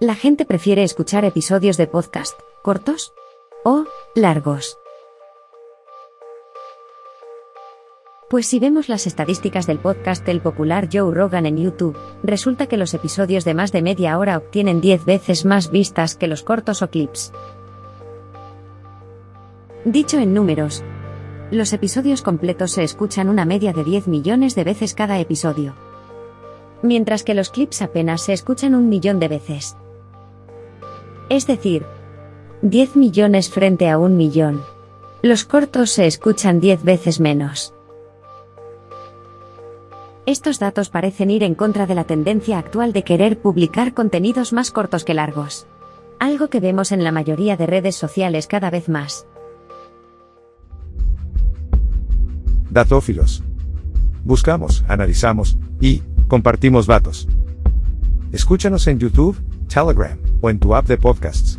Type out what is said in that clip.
La gente prefiere escuchar episodios de podcast, cortos o largos. Pues si vemos las estadísticas del podcast del popular Joe Rogan en YouTube, resulta que los episodios de más de media hora obtienen 10 veces más vistas que los cortos o clips. Dicho en números, los episodios completos se escuchan una media de 10 millones de veces cada episodio. Mientras que los clips apenas se escuchan un millón de veces. Es decir, 10 millones frente a un millón. Los cortos se escuchan 10 veces menos. Estos datos parecen ir en contra de la tendencia actual de querer publicar contenidos más cortos que largos. Algo que vemos en la mayoría de redes sociales cada vez más. Datófilos. Buscamos, analizamos y compartimos datos. Escúchanos en YouTube, Telegram o en tu app de podcasts.